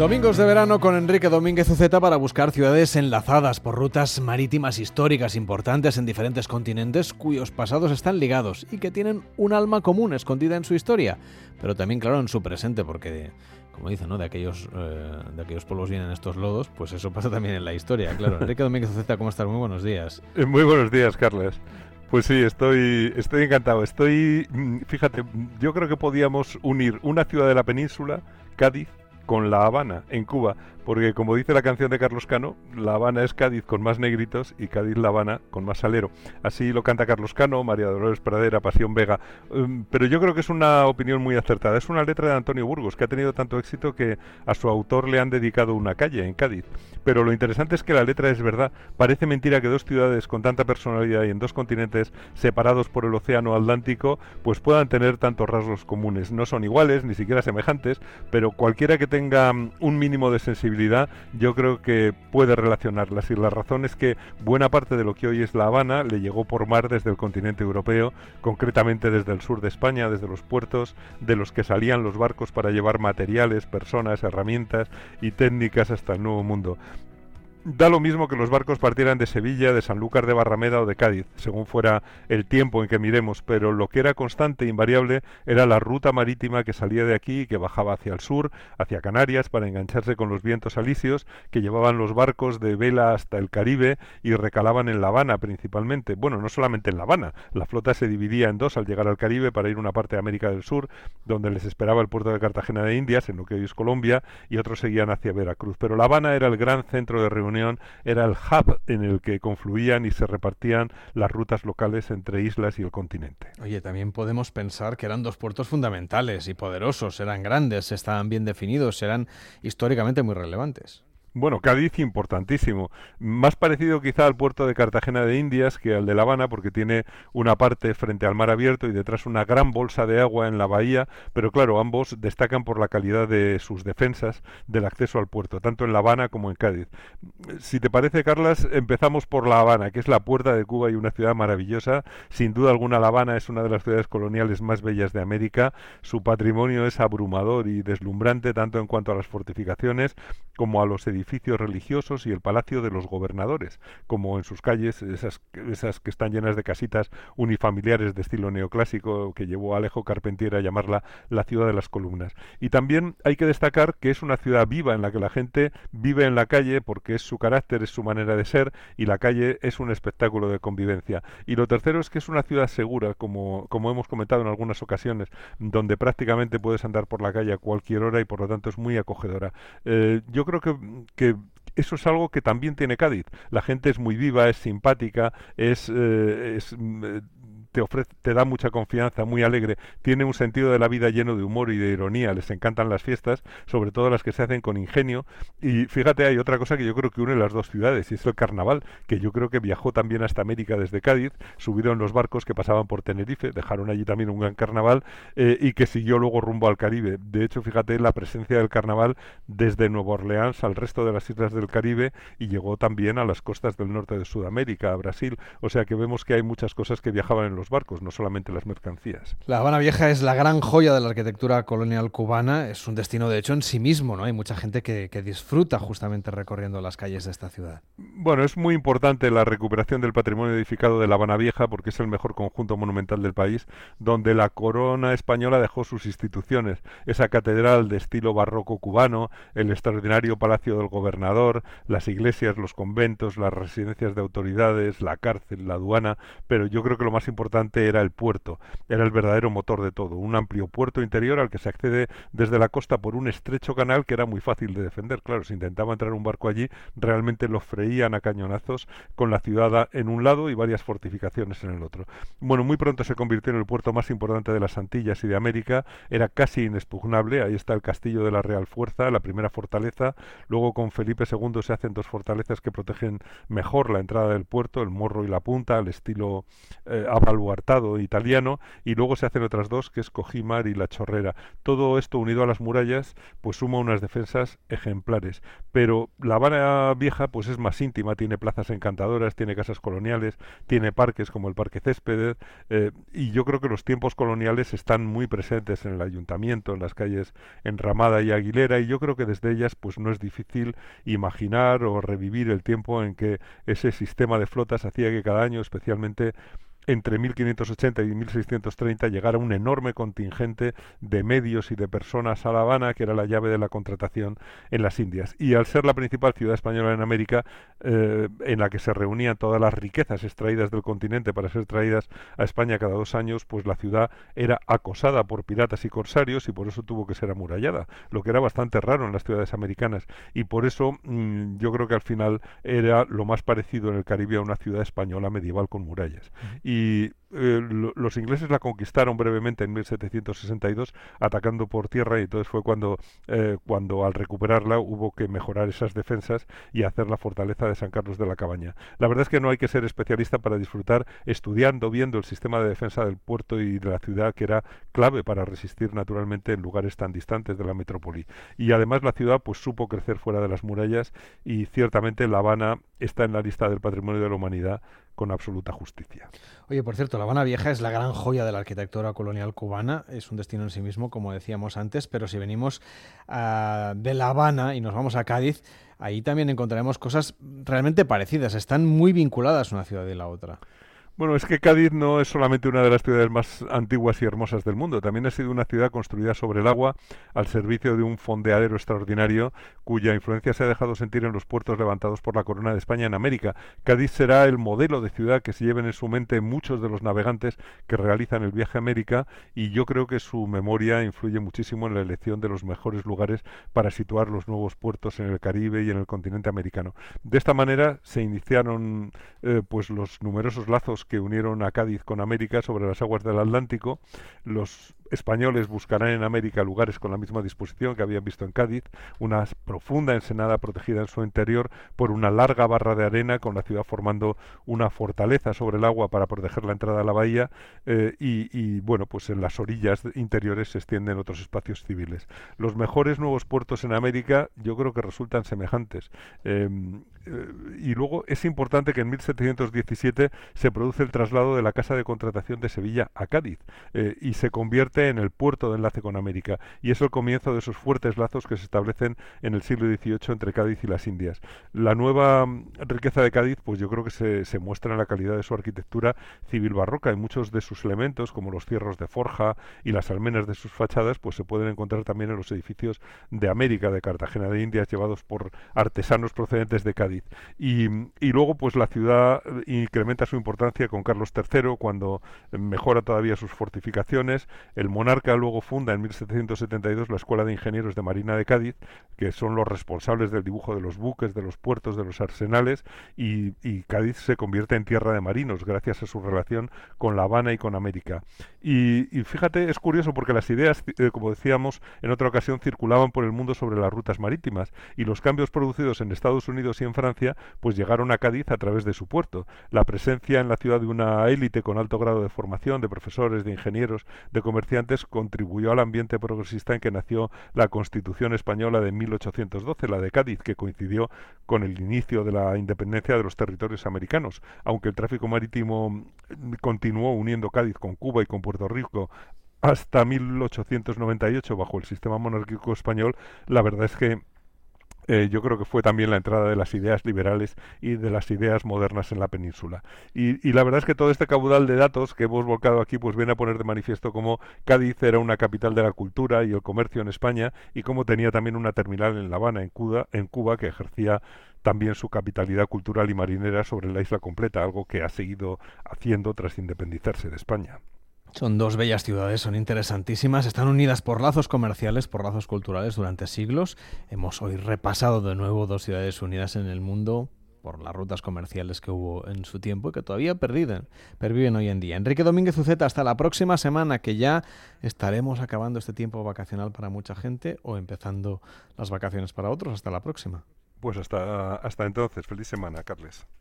Domingos de verano con Enrique Domínguez Z para buscar ciudades enlazadas por rutas marítimas históricas importantes en diferentes continentes cuyos pasados están ligados y que tienen un alma común escondida en su historia, pero también claro en su presente porque como dicen, ¿no? De aquellos, eh, de aquellos pueblos vienen estos lodos, pues eso pasa también en la historia, claro. Enrique Domínguez Z, ¿cómo estás? Muy buenos días. Eh, muy buenos días, Carles. Pues sí, estoy, estoy encantado. Estoy, mm, fíjate, yo creo que podíamos unir una ciudad de la península, Cádiz, con La Habana, en Cuba, porque como dice la canción de Carlos Cano, La Habana es Cádiz con más negritos y Cádiz La Habana con más salero. Así lo canta Carlos Cano, María Dolores Pradera, Pasión Vega. Um, pero yo creo que es una opinión muy acertada. Es una letra de Antonio Burgos, que ha tenido tanto éxito que a su autor le han dedicado una calle en Cádiz. Pero lo interesante es que la letra es verdad. Parece mentira que dos ciudades con tanta personalidad y en dos continentes separados por el océano Atlántico, pues puedan tener tantos rasgos comunes. No son iguales, ni siquiera semejantes, pero cualquiera que tenga um, un mínimo de sensibilidad yo creo que puede relacionarlas. Y la razón es que buena parte de lo que hoy es La Habana le llegó por mar desde el continente europeo, concretamente desde el sur de España, desde los puertos de los que salían los barcos para llevar materiales, personas, herramientas y técnicas hasta el Nuevo Mundo. Da lo mismo que los barcos partieran de Sevilla, de Sanlúcar de Barrameda o de Cádiz, según fuera el tiempo en que miremos, pero lo que era constante e invariable era la ruta marítima que salía de aquí y que bajaba hacia el sur, hacia Canarias, para engancharse con los vientos alisios que llevaban los barcos de vela hasta el Caribe y recalaban en La Habana principalmente. Bueno, no solamente en La Habana, la flota se dividía en dos al llegar al Caribe para ir una parte de América del Sur, donde les esperaba el puerto de Cartagena de Indias, en lo que hoy es Colombia, y otros seguían hacia Veracruz. Pero La Habana era el gran centro de reunión era el hub en el que confluían y se repartían las rutas locales entre islas y el continente. Oye, también podemos pensar que eran dos puertos fundamentales y poderosos, eran grandes, estaban bien definidos, eran históricamente muy relevantes. Bueno, Cádiz importantísimo. Más parecido quizá al puerto de Cartagena de Indias que al de La Habana, porque tiene una parte frente al mar abierto y detrás una gran bolsa de agua en la bahía, pero claro, ambos destacan por la calidad de sus defensas del acceso al puerto, tanto en La Habana como en Cádiz. Si te parece, Carlas, empezamos por La Habana, que es la puerta de Cuba y una ciudad maravillosa. Sin duda alguna, La Habana es una de las ciudades coloniales más bellas de América. Su patrimonio es abrumador y deslumbrante, tanto en cuanto a las fortificaciones como a los edificios edificios religiosos y el palacio de los gobernadores, como en sus calles, esas, esas que están llenas de casitas unifamiliares de estilo neoclásico que llevó a Alejo Carpentier a llamarla la ciudad de las columnas. Y también hay que destacar que es una ciudad viva en la que la gente vive en la calle porque es su carácter, es su manera de ser y la calle es un espectáculo de convivencia. Y lo tercero es que es una ciudad segura, como, como hemos comentado en algunas ocasiones, donde prácticamente puedes andar por la calle a cualquier hora y por lo tanto es muy acogedora. Eh, yo creo que, que eso es algo que también tiene Cádiz. La gente es muy viva, es simpática, es, eh, mm, eh, te ofrece, te da mucha confianza, muy alegre, tiene un sentido de la vida lleno de humor y de ironía, les encantan las fiestas, sobre todo las que se hacen con ingenio. Y fíjate, hay otra cosa que yo creo que une las dos ciudades, y es el carnaval, que yo creo que viajó también hasta América desde Cádiz, subieron los barcos que pasaban por Tenerife, dejaron allí también un gran carnaval, eh, y que siguió luego rumbo al Caribe. De hecho, fíjate la presencia del carnaval desde Nueva Orleans al resto de las islas del Caribe y llegó también a las costas del norte de Sudamérica, a Brasil. O sea que vemos que hay muchas cosas que viajaban en los barcos, no solamente las mercancías. La Habana Vieja es la gran joya de la arquitectura colonial cubana, es un destino de hecho en sí mismo, ¿no? Hay mucha gente que, que disfruta justamente recorriendo las calles de esta ciudad. Bueno, es muy importante la recuperación del patrimonio edificado de La Habana Vieja porque es el mejor conjunto monumental del país, donde la corona española dejó sus instituciones, esa catedral de estilo barroco cubano, el extraordinario Palacio del Gobernador, las iglesias, los conventos, las residencias de autoridades, la cárcel, la aduana, pero yo creo que lo más importante era el puerto, era el verdadero motor de todo, un amplio puerto interior al que se accede desde la costa por un estrecho canal que era muy fácil de defender. Claro, si intentaba entrar un barco allí, realmente lo freían a cañonazos con la ciudad en un lado y varias fortificaciones en el otro. Bueno, muy pronto se convirtió en el puerto más importante de las Antillas y de América, era casi inexpugnable, ahí está el castillo de la Real Fuerza, la primera fortaleza, luego con Felipe II se hacen dos fortalezas que protegen mejor la entrada del puerto, el Morro y la Punta, al estilo eh, italiano, y luego se hacen otras dos, que es Cojimar y La Chorrera. Todo esto unido a las murallas, pues suma unas defensas ejemplares. Pero La Habana Vieja, pues es más íntima, tiene plazas encantadoras, tiene casas coloniales, tiene parques como el Parque Céspedes, eh, y yo creo que los tiempos coloniales están muy presentes en el ayuntamiento, en las calles Enramada y Aguilera, y yo creo que desde ellas, pues no es difícil imaginar o revivir el tiempo en que ese sistema de flotas hacía que cada año, especialmente entre 1580 y 1630 llegara un enorme contingente de medios y de personas a La Habana, que era la llave de la contratación en las Indias. Y al ser la principal ciudad española en América, eh, en la que se reunían todas las riquezas extraídas del continente para ser traídas a España cada dos años, pues la ciudad era acosada por piratas y corsarios y por eso tuvo que ser amurallada, lo que era bastante raro en las ciudades americanas. Y por eso mm, yo creo que al final era lo más parecido en el Caribe a una ciudad española medieval con murallas y eh, los ingleses la conquistaron brevemente en 1762 atacando por tierra y entonces fue cuando, eh, cuando al recuperarla hubo que mejorar esas defensas y hacer la fortaleza de San Carlos de la Cabaña. La verdad es que no hay que ser especialista para disfrutar estudiando, viendo el sistema de defensa del puerto y de la ciudad que era clave para resistir naturalmente en lugares tan distantes de la metrópoli. Y además la ciudad pues supo crecer fuera de las murallas y ciertamente La Habana está en la lista del patrimonio de la humanidad con absoluta justicia. Oye, por cierto, La Habana Vieja es la gran joya de la arquitectura colonial cubana, es un destino en sí mismo, como decíamos antes, pero si venimos uh, de La Habana y nos vamos a Cádiz, ahí también encontraremos cosas realmente parecidas, están muy vinculadas una ciudad y la otra. Bueno, es que Cádiz no es solamente una de las ciudades más antiguas y hermosas del mundo, también ha sido una ciudad construida sobre el agua al servicio de un fondeadero extraordinario cuya influencia se ha dejado sentir en los puertos levantados por la corona de España en América. Cádiz será el modelo de ciudad que se lleven en su mente muchos de los navegantes que realizan el viaje a América y yo creo que su memoria influye muchísimo en la elección de los mejores lugares para situar los nuevos puertos en el Caribe y en el continente americano. De esta manera se iniciaron eh, pues los numerosos lazos que unieron a Cádiz con América sobre las aguas del Atlántico. Los españoles buscarán en América lugares con la misma disposición que habían visto en Cádiz, una profunda ensenada protegida en su interior por una larga barra de arena, con la ciudad formando una fortaleza sobre el agua para proteger la entrada a la bahía, eh, y, bueno, pues en las orillas interiores se extienden otros espacios civiles. Los mejores nuevos puertos en América yo creo que resultan semejantes. Em, eh, y luego es importante que en 1717 se produce el traslado de la Casa de Contratación de Sevilla a Cádiz eh, y se convierte en el puerto de enlace con América, y es el comienzo de esos fuertes lazos que se establecen en el siglo XVIII entre Cádiz y las Indias. La nueva mm, riqueza de Cádiz, pues yo creo que se, se muestra en la calidad de su arquitectura civil barroca, y muchos de sus elementos, como los cierros de forja y las almenas de sus fachadas, pues se pueden encontrar también en los edificios de América, de Cartagena de Indias, llevados por artesanos procedentes de Cádiz. Y, y luego, pues la ciudad incrementa su importancia con Carlos III, cuando mejora todavía sus fortificaciones, el monarca luego funda en 1772 la Escuela de Ingenieros de Marina de Cádiz, que son los responsables del dibujo de los buques, de los puertos, de los arsenales, y, Cádiz se convierte en tierra de marinos gracias a su relación con La Habana y con América. Y, fíjate, es curioso porque las ideas, eh, como decíamos en otra ocasión, circulaban por el mundo sobre las rutas marítimas, y los cambios producidos en Estados Unidos y en Francia, pues llegaron a Cádiz a través de su puerto. La presencia en la ciudad de una élite con alto grado de formación, de profesores, de ingenieros, de comerciantes, contribuyó al ambiente progresista en que nació la Constitución española de 1812, la de Cádiz, que coincidió con el inicio de la independencia de los territorios americanos. Aunque el tráfico marítimo continuó uniendo Cádiz con Cuba y con Puerto Rico hasta 1898 bajo el sistema monárquico español, la verdad es que eh, yo creo que fue también la entrada de las ideas liberales y de las ideas modernas en la península. Y, la verdad es que todo este caudal de datos que hemos volcado aquí pues viene a poner de manifiesto cómo Cádiz era una capital de la cultura y el comercio en España y cómo tenía también una terminal en La Habana, en en Cuba que ejercía también su capitalidad cultural y marinera sobre la isla completa, algo que ha seguido haciendo tras independizarse de España. Son dos bellas ciudades, son interesantísimas, están unidas por lazos comerciales, por lazos culturales durante siglos. Hemos hoy repasado de nuevo dos ciudades unidas en el mundo por las rutas comerciales que hubo en su tiempo y que todavía perviven, perviven hoy en día. Enrique Domínguez Uceta, hasta la próxima semana que ya estaremos acabando este tiempo vacacional para mucha gente o empezando las vacaciones para otros. Hasta la próxima. Pues hasta, hasta entonces, feliz semana, Carles.